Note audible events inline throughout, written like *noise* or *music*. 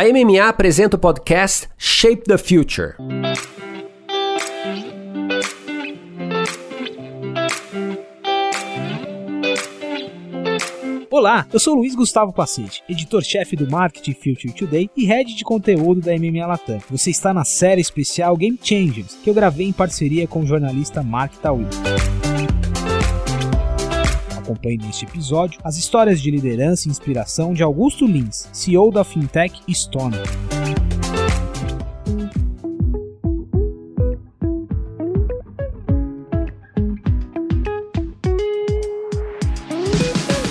A MMA apresenta o podcast Shape the Future. Olá, eu sou Luiz Gustavo Pacete, editor-chefe do Marketing Future Today e head de conteúdo da MMA Latam. Você está na série especial Game Changers, que eu gravei em parceria com o jornalista Mark Tawil. Acompanhe neste episódio as histórias de liderança e inspiração de Augusto Lins, CEO da fintech Stone.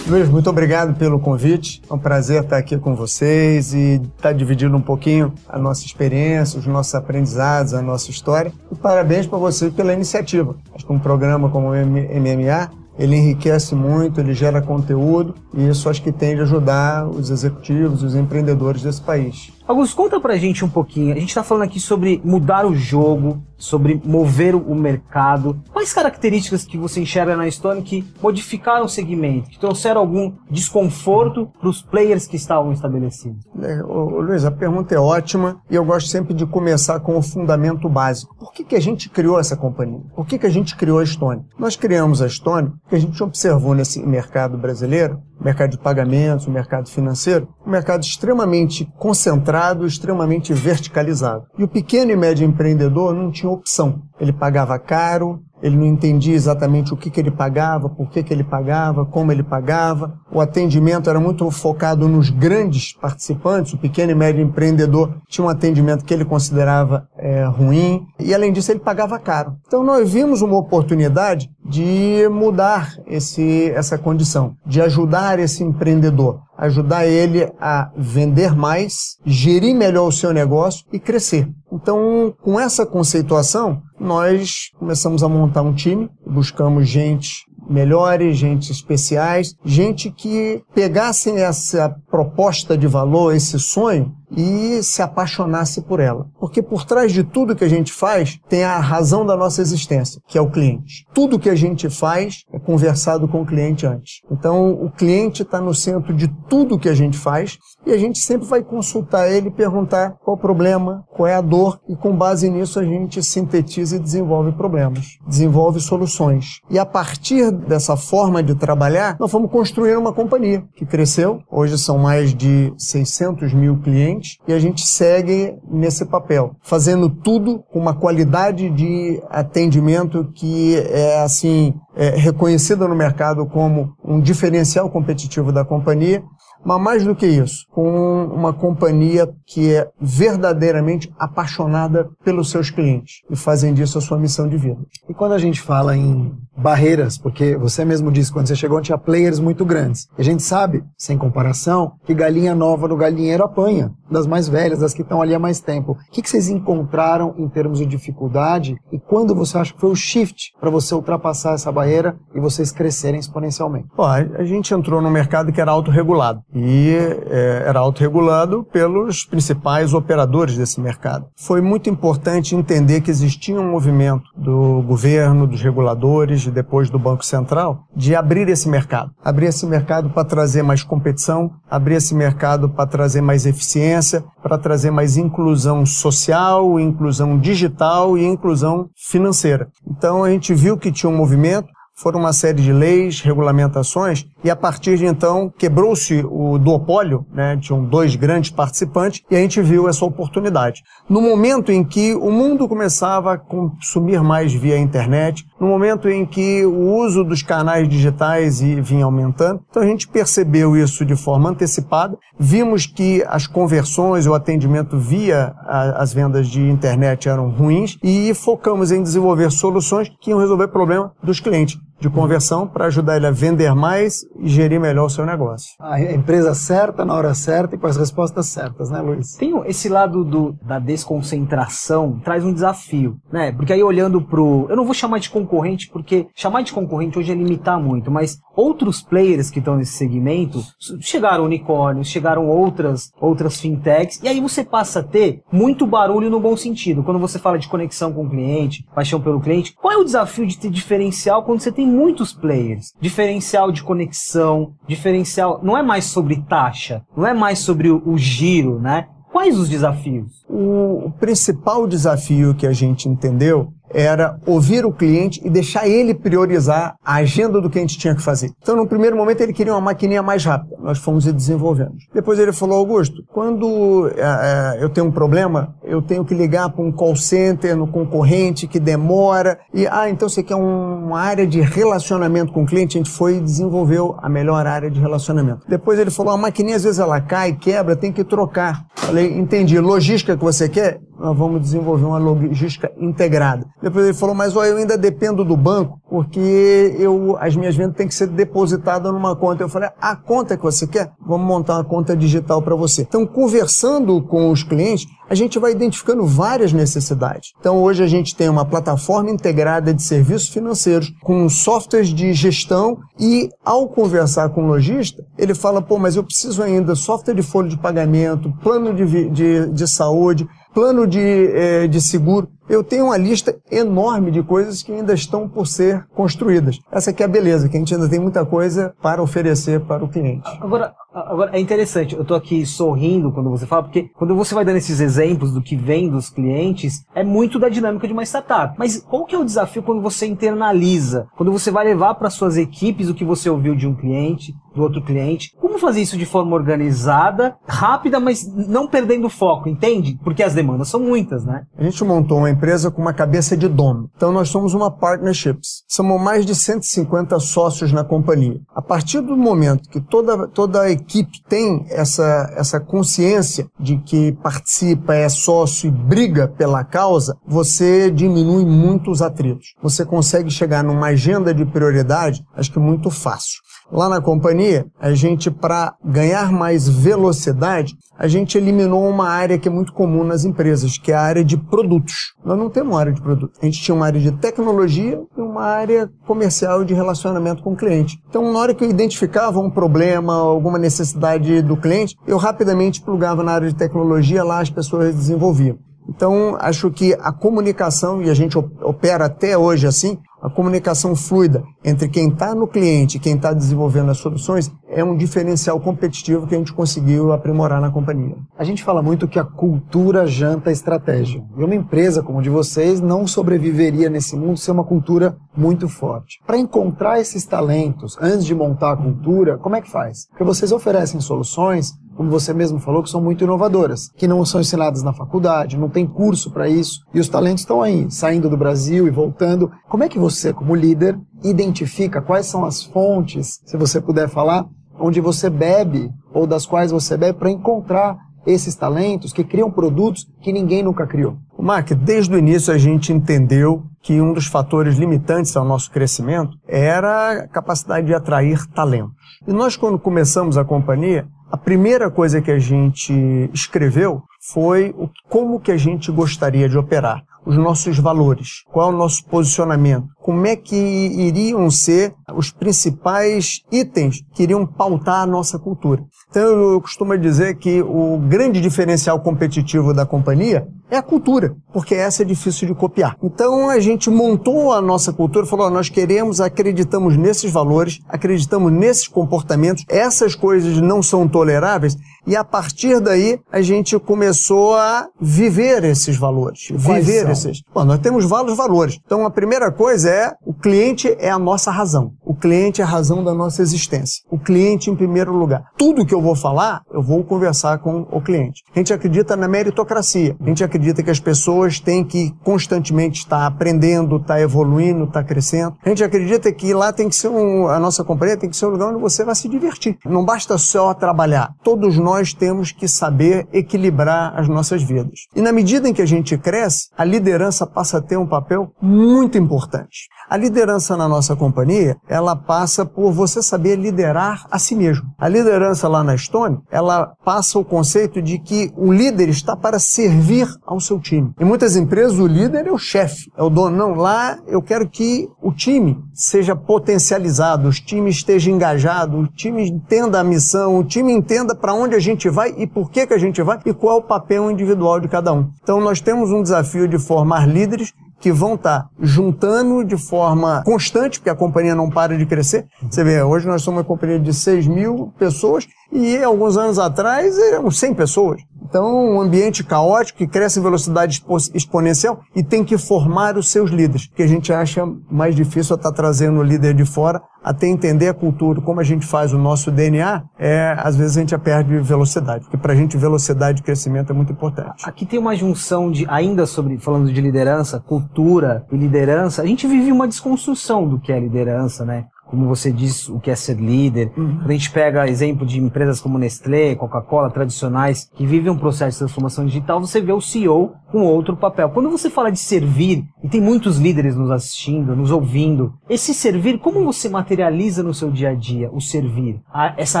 Luiz, muito obrigado pelo convite. É um prazer estar aqui com vocês e estar dividindo um pouquinho a nossa experiência, os nossos aprendizados, a nossa história. E parabéns para você pela iniciativa. Acho que um programa como o MMA ele enriquece muito, ele gera conteúdo e isso acho que tem de ajudar os executivos, os empreendedores desse país. Augusto, conta pra gente um pouquinho. A gente tá falando aqui sobre mudar o jogo, sobre mover o mercado. Quais características que você enxerga na Stone que modificaram o segmento, que trouxeram algum desconforto para os players que estavam estabelecidos? É, ô, Luiz, a pergunta é ótima e eu gosto sempre de começar com o fundamento básico. Por que, que a gente criou essa companhia? Por que, que a gente criou a Stone? Nós criamos a Stone porque a gente observou nesse mercado brasileiro mercado de pagamentos, mercado financeiro, um mercado extremamente concentrado, extremamente verticalizado. E o pequeno e médio empreendedor não tinha opção. Ele pagava caro, ele não entendia exatamente o que, que ele pagava, por que, que ele pagava, como ele pagava. O atendimento era muito focado nos grandes participantes. O pequeno e médio empreendedor tinha um atendimento que ele considerava é, ruim. E, além disso, ele pagava caro. Então, nós vimos uma oportunidade de mudar esse, essa condição, de ajudar esse empreendedor, ajudar ele a vender mais, gerir melhor o seu negócio e crescer. Então, com essa conceituação, nós começamos a montar um time, buscamos gente melhores, gente especiais, gente que pegassem essa proposta de valor, esse sonho e se apaixonasse por ela. Porque por trás de tudo que a gente faz tem a razão da nossa existência, que é o cliente. Tudo que a gente faz é conversado com o cliente antes. Então o cliente está no centro de tudo que a gente faz e a gente sempre vai consultar ele e perguntar qual o problema, qual é a dor e com base nisso a gente sintetiza e desenvolve problemas, desenvolve soluções. E a partir dessa forma de trabalhar, nós fomos construir uma companhia que cresceu. Hoje são mais de 600 mil clientes e a gente segue nesse papel, fazendo tudo com uma qualidade de atendimento que é assim é, reconhecida no mercado como um diferencial competitivo da companhia mas mais do que isso, com uma companhia que é verdadeiramente apaixonada pelos seus clientes e fazem disso a sua missão de vida. E quando a gente fala em barreiras, porque você mesmo disse, quando você chegou tinha players muito grandes. E a gente sabe, sem comparação, que galinha nova no galinheiro apanha, das mais velhas, das que estão ali há mais tempo. O que, que vocês encontraram em termos de dificuldade e quando você acha que foi o shift para você ultrapassar essa barreira e vocês crescerem exponencialmente? Bom, a gente entrou num mercado que era autorregulado e é, era autorregulado pelos principais operadores desse mercado. Foi muito importante entender que existia um movimento do governo, dos reguladores, e depois do Banco Central, de abrir esse mercado. Abrir esse mercado para trazer mais competição, abrir esse mercado para trazer mais eficiência, para trazer mais inclusão social, inclusão digital e inclusão financeira. Então a gente viu que tinha um movimento, foram uma série de leis, regulamentações, e a partir de então quebrou-se o duopólio, né? tinham dois grandes participantes, e a gente viu essa oportunidade. No momento em que o mundo começava a consumir mais via internet, no momento em que o uso dos canais digitais vinha aumentando, então a gente percebeu isso de forma antecipada, vimos que as conversões, o atendimento via as vendas de internet eram ruins, e focamos em desenvolver soluções que iam resolver o problema dos clientes de conversão para ajudar ele a vender mais e gerir melhor o seu negócio. A empresa certa, na hora certa e com as respostas certas, né, Luiz? Tem esse lado do, da desconcentração, traz um desafio, né? Porque aí olhando pro. Eu não vou chamar de concorrente, porque chamar de concorrente hoje é limitar muito, mas outros players que estão nesse segmento chegaram unicórnios, chegaram outras, outras fintechs, e aí você passa a ter muito barulho no bom sentido. Quando você fala de conexão com o cliente, paixão pelo cliente, qual é o desafio de ter diferencial quando você tem muitos players. Diferencial de conexão, diferencial. Não é mais sobre taxa, não é mais sobre o, o giro, né? Quais os desafios? O principal desafio que a gente entendeu era ouvir o cliente e deixar ele priorizar a agenda do que a gente tinha que fazer. Então, no primeiro momento, ele queria uma maquininha mais rápida. Nós fomos e desenvolvemos. Depois ele falou, Augusto, quando é, eu tenho um problema, eu tenho que ligar para um call center no concorrente que demora. E, ah, então você quer um, uma área de relacionamento com o cliente? A gente foi e desenvolveu a melhor área de relacionamento. Depois ele falou, a maquininha às vezes ela cai, quebra, tem que trocar. Falei, entendi. Logística que você quer? Nós vamos desenvolver uma logística integrada. Depois ele falou, mas ó, eu ainda dependo do banco, porque eu, as minhas vendas têm que ser depositadas numa conta. Eu falei, a conta que você quer? Vamos montar uma conta digital para você. Então, conversando com os clientes, a gente vai identificando várias necessidades. Então, hoje a gente tem uma plataforma integrada de serviços financeiros com softwares de gestão e, ao conversar com o lojista, ele fala, pô, mas eu preciso ainda software de folha de pagamento, plano de, de, de saúde, plano de, eh, de seguro. Eu tenho uma lista enorme de coisas que ainda estão por ser construídas. Essa aqui é a beleza, que a gente ainda tem muita coisa para oferecer para o cliente. Agora, agora é interessante, eu estou aqui sorrindo quando você fala, porque quando você vai dando esses exemplos do que vem dos clientes, é muito da dinâmica de uma startup. Mas qual que é o desafio quando você internaliza? Quando você vai levar para suas equipes o que você ouviu de um cliente, do outro cliente? Como fazer isso de forma organizada, rápida, mas não perdendo foco, entende? Porque as demandas são muitas, né? A gente montou uma empresa com uma cabeça de dono. Então nós somos uma partnerships. Somos mais de 150 sócios na companhia. A partir do momento que toda, toda a equipe tem essa, essa consciência de que participa, é sócio e briga pela causa, você diminui muito os atritos. Você consegue chegar numa agenda de prioridade, acho que muito fácil. Lá na companhia, a gente, para ganhar mais velocidade, a gente eliminou uma área que é muito comum nas empresas, que é a área de produtos. Nós não temos área de produto. A gente tinha uma área de tecnologia e uma área comercial de relacionamento com o cliente. Então, na hora que eu identificava um problema, alguma necessidade do cliente, eu rapidamente plugava na área de tecnologia, lá as pessoas desenvolviam. Então, acho que a comunicação, e a gente opera até hoje assim, a comunicação fluida entre quem está no cliente e quem está desenvolvendo as soluções é um diferencial competitivo que a gente conseguiu aprimorar na companhia. A gente fala muito que a cultura janta a estratégia. E uma empresa como a de vocês não sobreviveria nesse mundo sem uma cultura muito forte. Para encontrar esses talentos antes de montar a cultura, como é que faz? Porque vocês oferecem soluções como você mesmo falou, que são muito inovadoras, que não são ensinadas na faculdade, não tem curso para isso, e os talentos estão aí, saindo do Brasil e voltando. Como é que você, como líder, identifica quais são as fontes, se você puder falar, onde você bebe ou das quais você bebe para encontrar esses talentos que criam produtos que ninguém nunca criou? Mark, desde o início a gente entendeu que um dos fatores limitantes ao nosso crescimento era a capacidade de atrair talentos. E nós, quando começamos a companhia, a primeira coisa que a gente escreveu foi como que a gente gostaria de operar, os nossos valores, qual é o nosso posicionamento, como é que iriam ser os principais itens que iriam pautar a nossa cultura. Então eu costumo dizer que o grande diferencial competitivo da companhia é a cultura, porque essa é difícil de copiar. Então a gente montou a nossa cultura, falou: nós queremos, acreditamos nesses valores, acreditamos nesses comportamentos, essas coisas não são toleráveis, e a partir daí a gente começou a viver esses valores. Quais viver são? esses. Bom, nós temos vários valores. Então a primeira coisa é o cliente é a nossa razão. O cliente é a razão da nossa existência. O cliente em primeiro lugar. Tudo que eu vou falar, eu vou conversar com o cliente. A gente acredita na meritocracia. A gente acredita que as pessoas têm que constantemente estar aprendendo, estar evoluindo, estar crescendo. A gente acredita que lá tem que ser um, a nossa companhia tem que ser um lugar onde você vai se divertir. Não basta só trabalhar. Todos nós temos que saber equilibrar as nossas vidas. E na medida em que a gente cresce, a liderança passa a ter um papel muito importante. A liderança na nossa companhia, ela passa por você saber liderar a si mesmo. A liderança lá na Stone, ela passa o conceito de que o líder está para servir ao seu time. Em muitas empresas, o líder é o chefe, é o dono. Não, lá eu quero que o time seja potencializado, os times estejam engajados, o time entenda a missão, o time entenda para onde a gente vai e por que, que a gente vai e qual é o papel individual de cada um. Então nós temos um desafio de formar líderes que vão estar juntando de forma constante, porque a companhia não para de crescer. Você vê, hoje nós somos uma companhia de 6 mil pessoas e alguns anos atrás eram 100 pessoas. Então, um ambiente caótico que cresce em velocidade exponencial e tem que formar os seus líderes, que a gente acha mais difícil estar trazendo o líder de fora até entender a cultura, como a gente faz o nosso DNA, é, às vezes a gente perde velocidade, porque para a gente velocidade de crescimento é muito importante. Aqui tem uma junção de, ainda sobre, falando de liderança, cultura e liderança, a gente vive uma desconstrução do que é liderança, né? Como você diz, o que é ser líder. Uhum. Quando a gente pega exemplo de empresas como Nestlé, Coca-Cola, tradicionais, que vivem um processo de transformação digital, você vê o CEO com outro papel. Quando você fala de servir, e tem muitos líderes nos assistindo, nos ouvindo, esse servir, como você materializa no seu dia a dia o servir, a, essa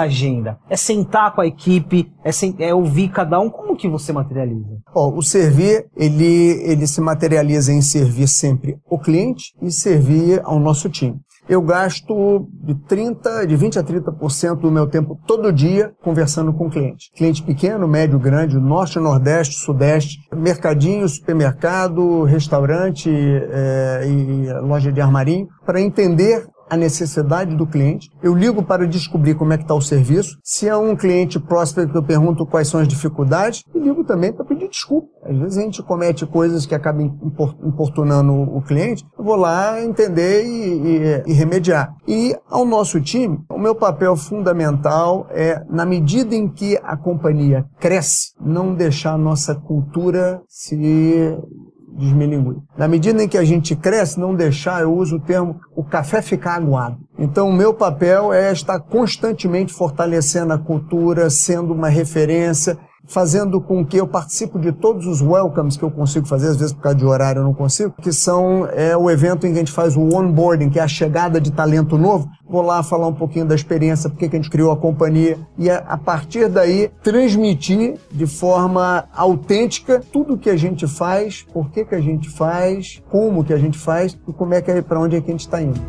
agenda? É sentar com a equipe, é, sen, é, ouvir cada um, como que você materializa? Oh, o servir, ele, ele se materializa em servir sempre o cliente e servir ao nosso time eu gasto de 30, de 20 a 30% do meu tempo todo dia conversando com cliente. Cliente pequeno, médio, grande, norte, nordeste, sudeste, mercadinho, supermercado, restaurante é, e loja de armarinho, para entender a necessidade do cliente, eu ligo para descobrir como é que está o serviço. Se é um cliente que eu pergunto quais são as dificuldades, e ligo também para pedir desculpa. Às vezes a gente comete coisas que acabam importunando o cliente, eu vou lá entender e, e, e remediar. E ao nosso time, o meu papel fundamental é, na medida em que a companhia cresce, não deixar a nossa cultura se desmilinguir. Na medida em que a gente cresce, não deixar, eu uso o termo, o café ficar aguado. Então, o meu papel é estar constantemente fortalecendo a cultura, sendo uma referência, fazendo com que eu participe de todos os welcomes que eu consigo fazer, às vezes por causa de horário eu não consigo, que são é, o evento em que a gente faz o onboarding, que é a chegada de talento novo. Vou lá falar um pouquinho da experiência, porque que a gente criou a companhia, e a, a partir daí transmitir de forma autêntica tudo o que a gente faz, por que, que a gente faz, como que a gente faz e como é que é, para onde é que a gente está indo.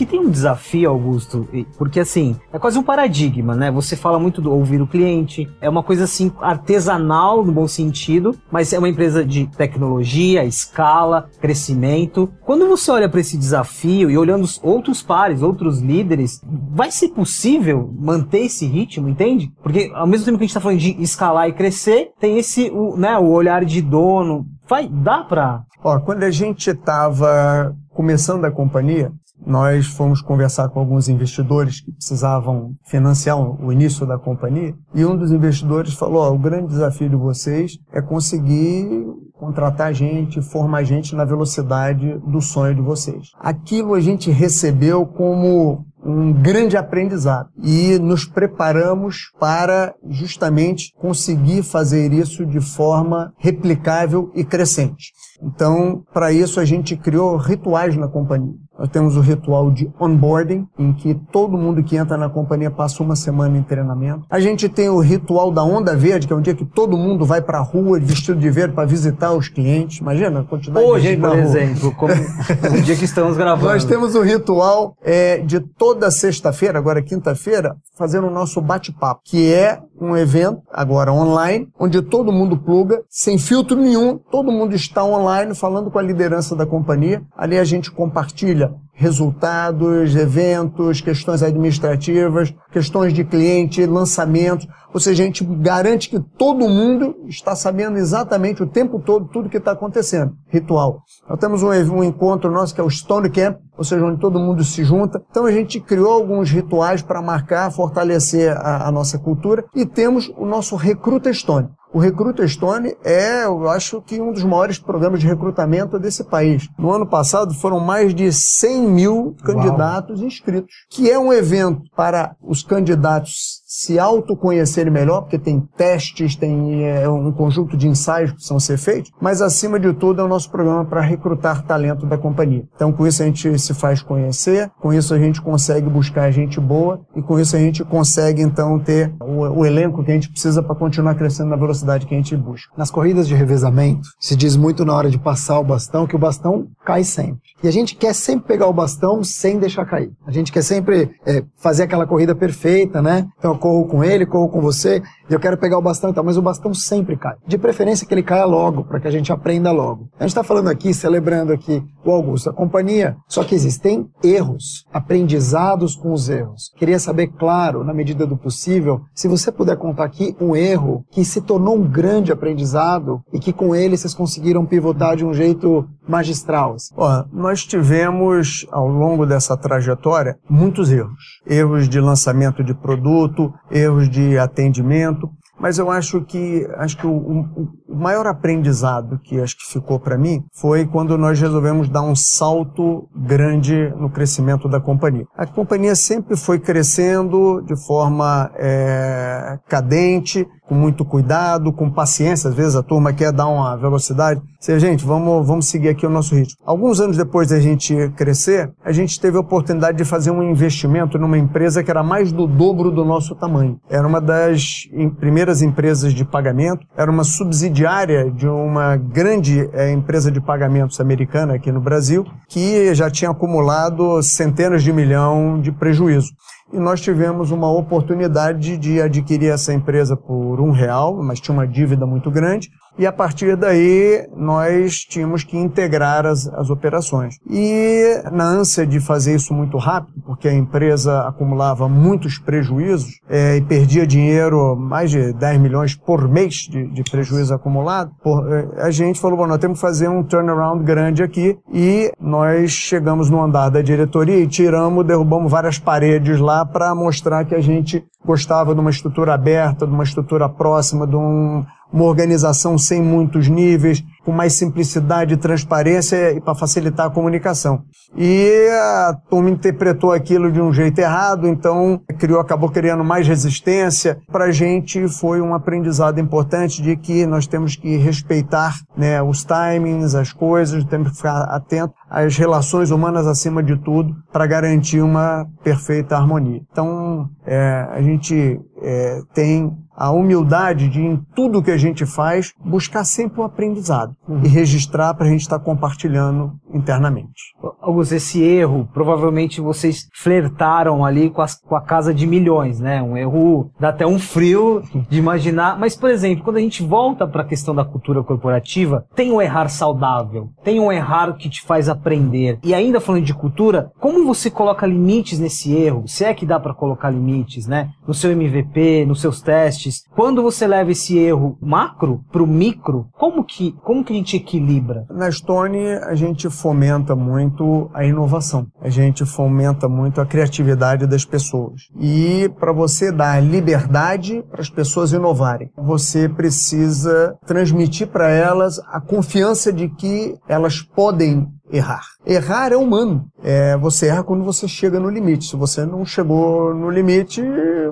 Aqui tem um desafio, Augusto, porque assim, é quase um paradigma, né? Você fala muito do ouvir o cliente, é uma coisa assim artesanal no bom sentido, mas é uma empresa de tecnologia, escala, crescimento. Quando você olha para esse desafio e olhando os outros pares, outros líderes, vai ser possível manter esse ritmo, entende? Porque ao mesmo tempo que a gente está falando de escalar e crescer, tem esse, o, né, o olhar de dono. Vai, dá para Ó, quando a gente estava começando a companhia, nós fomos conversar com alguns investidores que precisavam financiar o início da companhia e um dos investidores falou: oh, o grande desafio de vocês é conseguir contratar gente, formar gente na velocidade do sonho de vocês. Aquilo a gente recebeu como um grande aprendizado e nos preparamos para justamente conseguir fazer isso de forma replicável e crescente. Então, para isso a gente criou rituais na companhia. Nós temos o ritual de onboarding, em que todo mundo que entra na companhia passa uma semana em treinamento. A gente tem o ritual da onda verde, que é um dia que todo mundo vai para a rua vestido de verde para visitar os clientes. Imagina a quantidade Hoje, de gente por exemplo, como *laughs* o dia que estamos gravando. Nós temos o ritual é, de toda sexta-feira, agora quinta-feira, fazendo o nosso bate-papo, que é um evento, agora online, onde todo mundo pluga, sem filtro nenhum, todo mundo está online falando com a liderança da companhia. Ali a gente compartilha resultados, eventos, questões administrativas, questões de cliente, lançamentos. Ou seja, a gente garante que todo mundo está sabendo exatamente o tempo todo tudo que está acontecendo. Ritual. Nós temos um, um encontro nosso que é o Stone Camp, ou seja, onde todo mundo se junta. Então a gente criou alguns rituais para marcar, fortalecer a, a nossa cultura e temos o nosso Recruta Stone. O Recruta Stone é, eu acho que um dos maiores programas de recrutamento desse país. No ano passado foram mais de 100 mil candidatos Uau. inscritos, que é um evento para os candidatos se autoconhecerem melhor, porque tem testes, tem é, um conjunto de ensaios que precisam ser feitos, mas acima de tudo é o nosso programa para recrutar talento da companhia. Então com isso a gente se faz conhecer, com isso a gente consegue buscar gente boa e com isso a gente consegue então ter o, o elenco que a gente precisa para continuar crescendo na velocidade que a gente busca. Nas corridas de revezamento, se diz muito na hora de passar o bastão que o bastão cai sempre. E a gente quer sempre pegar o bastão sem deixar cair. A gente quer sempre é, fazer aquela corrida perfeita, né? Então corro com ele, corro com você, e eu quero pegar o bastão e tal, mas o bastão sempre cai. De preferência que ele caia logo, para que a gente aprenda logo. A gente está falando aqui, celebrando aqui o Augusto, a companhia, só que existem erros, aprendizados com os erros. Queria saber, claro, na medida do possível, se você puder contar aqui um erro que se tornou um grande aprendizado e que com ele vocês conseguiram pivotar de um jeito magistral. assim. Ó, nós tivemos, ao longo dessa trajetória, muitos erros. Erros de lançamento de produto, erros de atendimento, mas eu acho que acho que o, o- maior aprendizado que acho que ficou para mim foi quando nós resolvemos dar um salto grande no crescimento da companhia. A companhia sempre foi crescendo de forma é, cadente, com muito cuidado, com paciência. Às vezes a turma quer dar uma velocidade. Você, gente, vamos, vamos seguir aqui o nosso ritmo. Alguns anos depois da gente crescer, a gente teve a oportunidade de fazer um investimento numa empresa que era mais do dobro do nosso tamanho. Era uma das primeiras empresas de pagamento, era uma subsidiária de uma grande eh, empresa de pagamentos americana aqui no Brasil, que já tinha acumulado centenas de milhão de prejuízo e nós tivemos uma oportunidade de adquirir essa empresa por um real, mas tinha uma dívida muito grande, e a partir daí nós tínhamos que integrar as, as operações. E na ânsia de fazer isso muito rápido, porque a empresa acumulava muitos prejuízos eh, e perdia dinheiro, mais de 10 milhões por mês de, de prejuízo acumulado, por- eh, a gente falou, bom, nós temos que fazer um turnaround grande aqui e nós chegamos no andar da diretoria e tiramos, derrubamos várias paredes lá para mostrar que a gente gostava de uma estrutura aberta, de uma estrutura próxima, de um- uma organização sem muitos níveis, com mais simplicidade e transparência e para facilitar a comunicação. E a turma interpretou aquilo de um jeito errado, então criou, acabou criando mais resistência. Para a gente foi um aprendizado importante de que nós temos que respeitar né, os timings, as coisas, temos que ficar atento às relações humanas acima de tudo para garantir uma perfeita harmonia. Então, é, a gente é, tem a humildade de, em tudo que a gente faz, buscar sempre o aprendizado e registrar para a gente estar compartilhando internamente. Augusto, esse erro, provavelmente vocês flertaram ali com, as- com a casa de milhões, né? Um erro, dá até um frio de imaginar. Mas, por exemplo, quando a gente volta para a questão da cultura corporativa, tem um errar saudável, tem um errar que te faz aprender. E ainda falando de cultura, como você coloca limites nesse erro? Se é que dá para colocar limites, né? No seu MVP, nos seus testes. Quando você leva esse erro macro para o micro, como que, como que a gente equilibra? Na Stone, a gente fomenta muito a inovação. A gente fomenta muito a criatividade das pessoas. E para você dar liberdade para as pessoas inovarem, você precisa transmitir para elas a confiança de que elas podem errar. Errar é humano. É, você erra quando você chega no limite. Se você não chegou no limite,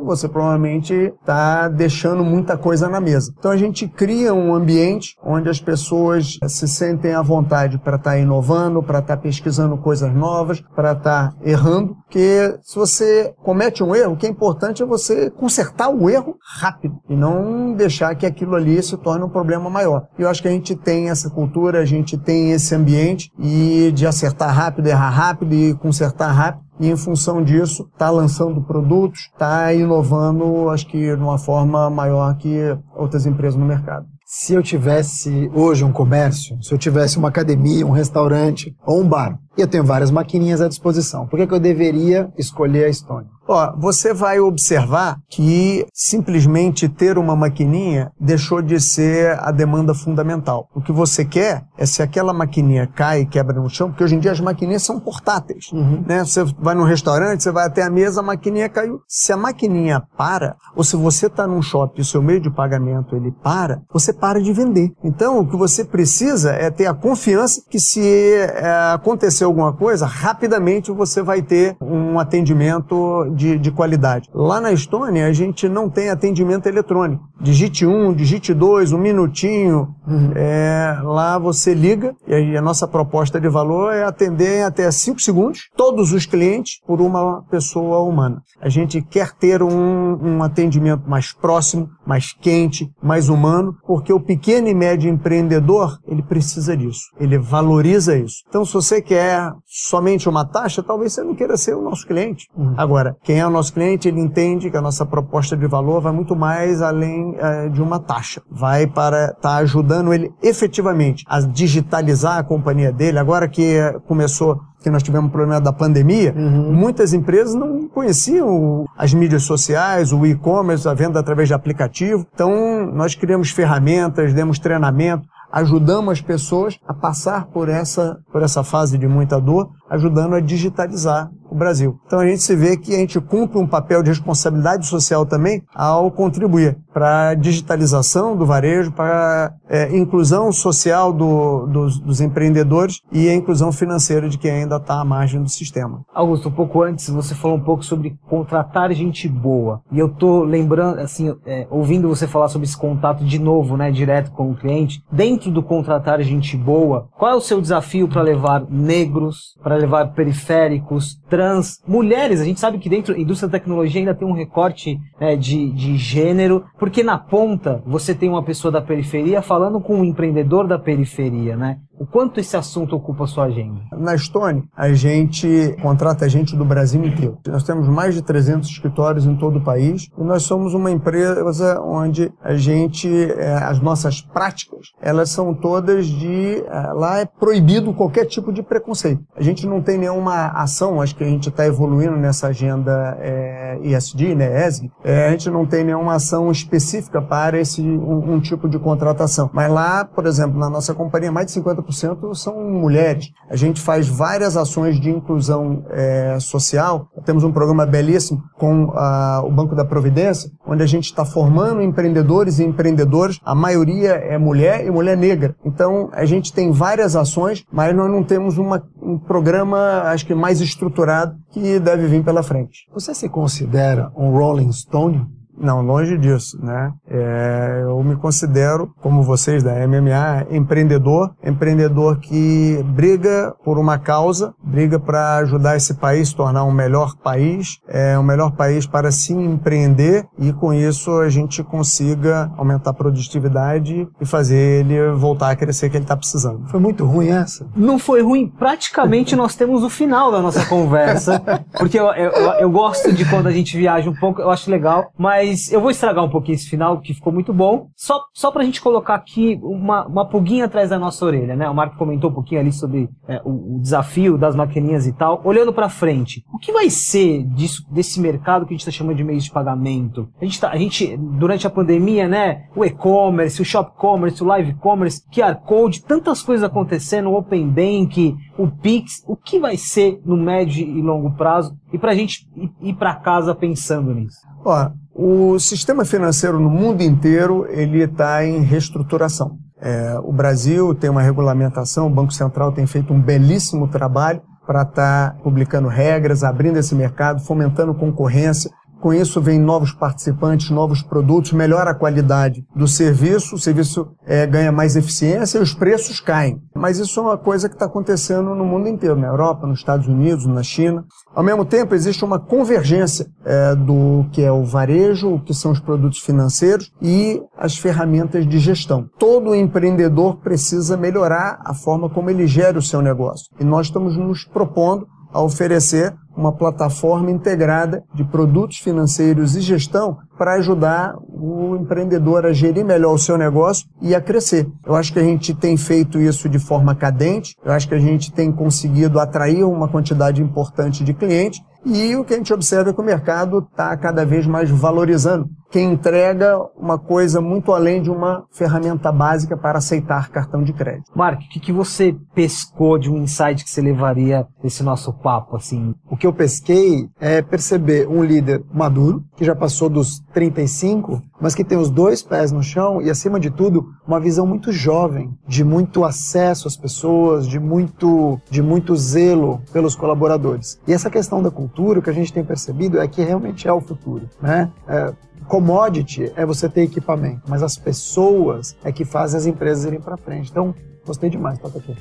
você provavelmente está deixando muita coisa na mesa. Então a gente cria um ambiente onde as pessoas se sentem à vontade para estar inovando, para estar pesquisando coisas novas, para estar errando. Porque se você comete um erro, o que é importante é você consertar o erro rápido e não deixar que aquilo ali se torne um problema maior. E eu acho que a gente tem essa cultura, a gente tem esse ambiente e de acertar rápido, errar rápido e consertar rápido. E em função disso, está lançando produtos, está inovando, acho que de uma forma maior que outras empresas no mercado. Se eu tivesse hoje um comércio, se eu tivesse uma academia, um restaurante ou um bar, e eu tenho várias maquininhas à disposição, por que, que eu deveria escolher a Stone? Ó, você vai observar que simplesmente ter uma maquininha deixou de ser a demanda fundamental. O que você quer é se aquela maquininha cai e quebra no chão, porque hoje em dia as maquininhas são portáteis. Né? Você vai num restaurante, você vai até a mesa, a maquininha caiu. Se a maquininha para, ou se você está num shopping e o seu meio de pagamento ele para, você para de vender. Então, o que você precisa é ter a confiança que se é, acontecer alguma coisa, rapidamente você vai ter um atendimento de, de qualidade. Lá na Estônia, a gente não tem atendimento eletrônico. Digite um, digite dois, um minutinho. É, lá você liga e aí a nossa proposta de valor é atender em até cinco segundos todos os clientes por uma pessoa humana. A gente quer ter um, um atendimento mais próximo, mais quente, mais humano, porque o pequeno e médio empreendedor, ele precisa disso. Ele valoriza isso. Então, se você quer somente uma taxa, talvez você não queira ser o nosso cliente. Agora, Quem é o nosso cliente, ele entende que a nossa proposta de valor vai muito mais além é, de uma taxa. Vai para estar tá ajudando ele efetivamente a digitalizar a companhia dele. Agora que começou que nós tivemos um problema da pandemia, uhum. muitas empresas não conheciam as mídias sociais, o e-commerce, a venda através de aplicativo. Então, nós criamos ferramentas, demos treinamento, ajudamos as pessoas a passar por essa, por essa fase de muita dor, ajudando a digitalizar o Brasil. Então a gente se vê que a gente cumpre um papel de responsabilidade social também ao contribuir para a digitalização do varejo, para a é, inclusão social do, dos, dos, empreendedores e a inclusão financeira de quem ainda está à margem do sistema. Augusto, um pouco antes você falou um pouco sobre contratar gente boa. E eu estou lembrando, assim, é, ouvindo você falar sobre esse contato de novo, né, direto com o cliente. Dentro do contratar gente boa, qual é o seu desafio para levar negros, para levar periféricos, trans, mulheres. A gente sabe que dentro da indústria da tecnologia ainda tem um recorte né, de, de gênero, porque na ponta você tem uma pessoa da periferia falando com um empreendedor da periferia, né? O quanto esse assunto ocupa a sua agenda? Na Stone, a gente contrata gente do Brasil inteiro. Nós temos mais de 300 escritórios em todo o país e nós somos uma empresa onde a gente, é, as nossas práticas, elas são todas de, é, lá é proibido qualquer tipo de preconceito. A gente não tem nenhuma ação, acho que a gente está evoluindo nessa agenda é, ESG, né, ESG, é, a gente não tem nenhuma ação específica para esse um, um tipo de contratação. Mas lá, por exemplo, na nossa companhia, mais de 50% são mulheres. A gente faz várias ações de inclusão é, social. Temos um programa belíssimo com a, o Banco da Providência, onde a gente está formando empreendedores e empreendedoras. A maioria é mulher e mulher negra. Então, a gente tem várias ações, mas nós não temos uma, um programa, acho que mais estruturado, que deve vir pela frente. Você se considera um Rolling Stone? Não, longe disso, né? É, eu me considero, como vocês da MMA, empreendedor, empreendedor que briga por uma causa, briga para ajudar esse país a se tornar um melhor país, é um melhor país para se empreender e com isso a gente consiga aumentar a produtividade e fazer ele voltar a crescer que ele está precisando. Foi muito ruim essa? Não foi ruim. Praticamente nós temos o final da nossa conversa, porque eu, eu, eu gosto de quando a gente viaja um pouco, eu acho legal, mas mas eu vou estragar um pouquinho esse final, que ficou muito bom. Só, só pra gente colocar aqui uma, uma pulguinha atrás da nossa orelha, né? O Marco comentou um pouquinho ali sobre é, o, o, desafio das maquininhas e tal. Olhando pra frente, o que vai ser disso, desse mercado que a gente tá chamando de meios de pagamento? A gente, tá, a gente durante a pandemia, né? O e-commerce, o shop commerce, o live commerce, QR Code, tantas coisas acontecendo, o Open Bank, o Pix. O que vai ser no médio e longo prazo? E pra gente ir, pra casa pensando nisso. Ó, o sistema financeiro no mundo inteiro ele está em reestruturação. É, o Brasil tem uma regulamentação, o Banco Central tem feito um belíssimo trabalho para estar tá publicando regras, abrindo esse mercado, fomentando concorrência, com isso, vem novos participantes, novos produtos, melhora a qualidade do serviço, o serviço é, ganha mais eficiência e os preços caem. Mas isso é uma coisa que está acontecendo no mundo inteiro, na Europa, nos Estados Unidos, na China. Ao mesmo tempo, existe uma convergência é, do que é o varejo, o que são os produtos financeiros e as ferramentas de gestão. Todo empreendedor precisa melhorar a forma como ele gera o seu negócio. E nós estamos nos propondo a oferecer uma plataforma integrada de produtos financeiros e gestão para ajudar o empreendedor a gerir melhor o seu negócio e a crescer. Eu acho que a gente tem feito isso de forma cadente, eu acho que a gente tem conseguido atrair uma quantidade importante de clientes e o que a gente observa é que o mercado está cada vez mais valorizando quem entrega uma coisa muito além de uma ferramenta básica para aceitar cartão de crédito. Mark, o que, que você pescou de um insight que você levaria desse nosso papo? Assim? O que eu pesquei é perceber um líder maduro, que já passou dos 35, mas que tem os dois pés no chão e, acima de tudo, uma visão muito jovem, de muito acesso às pessoas, de muito, de muito zelo pelos colaboradores. E essa questão da cultura, o que a gente tem percebido é que realmente é o futuro. Né? É, commodity é você ter equipamento, mas as pessoas é que fazem as empresas irem para frente. Então, gostei demais, toca aqui.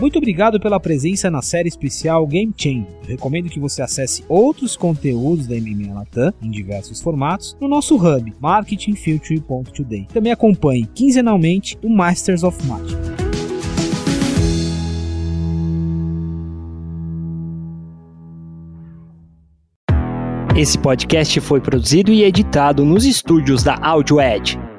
Muito obrigado pela presença na série especial Game Change. Recomendo que você acesse outros conteúdos da MMA Latam em diversos formatos no nosso hub marketingfuture.today. Também acompanhe quinzenalmente o Masters of Magic. Esse podcast foi produzido e editado nos estúdios da AudioEd.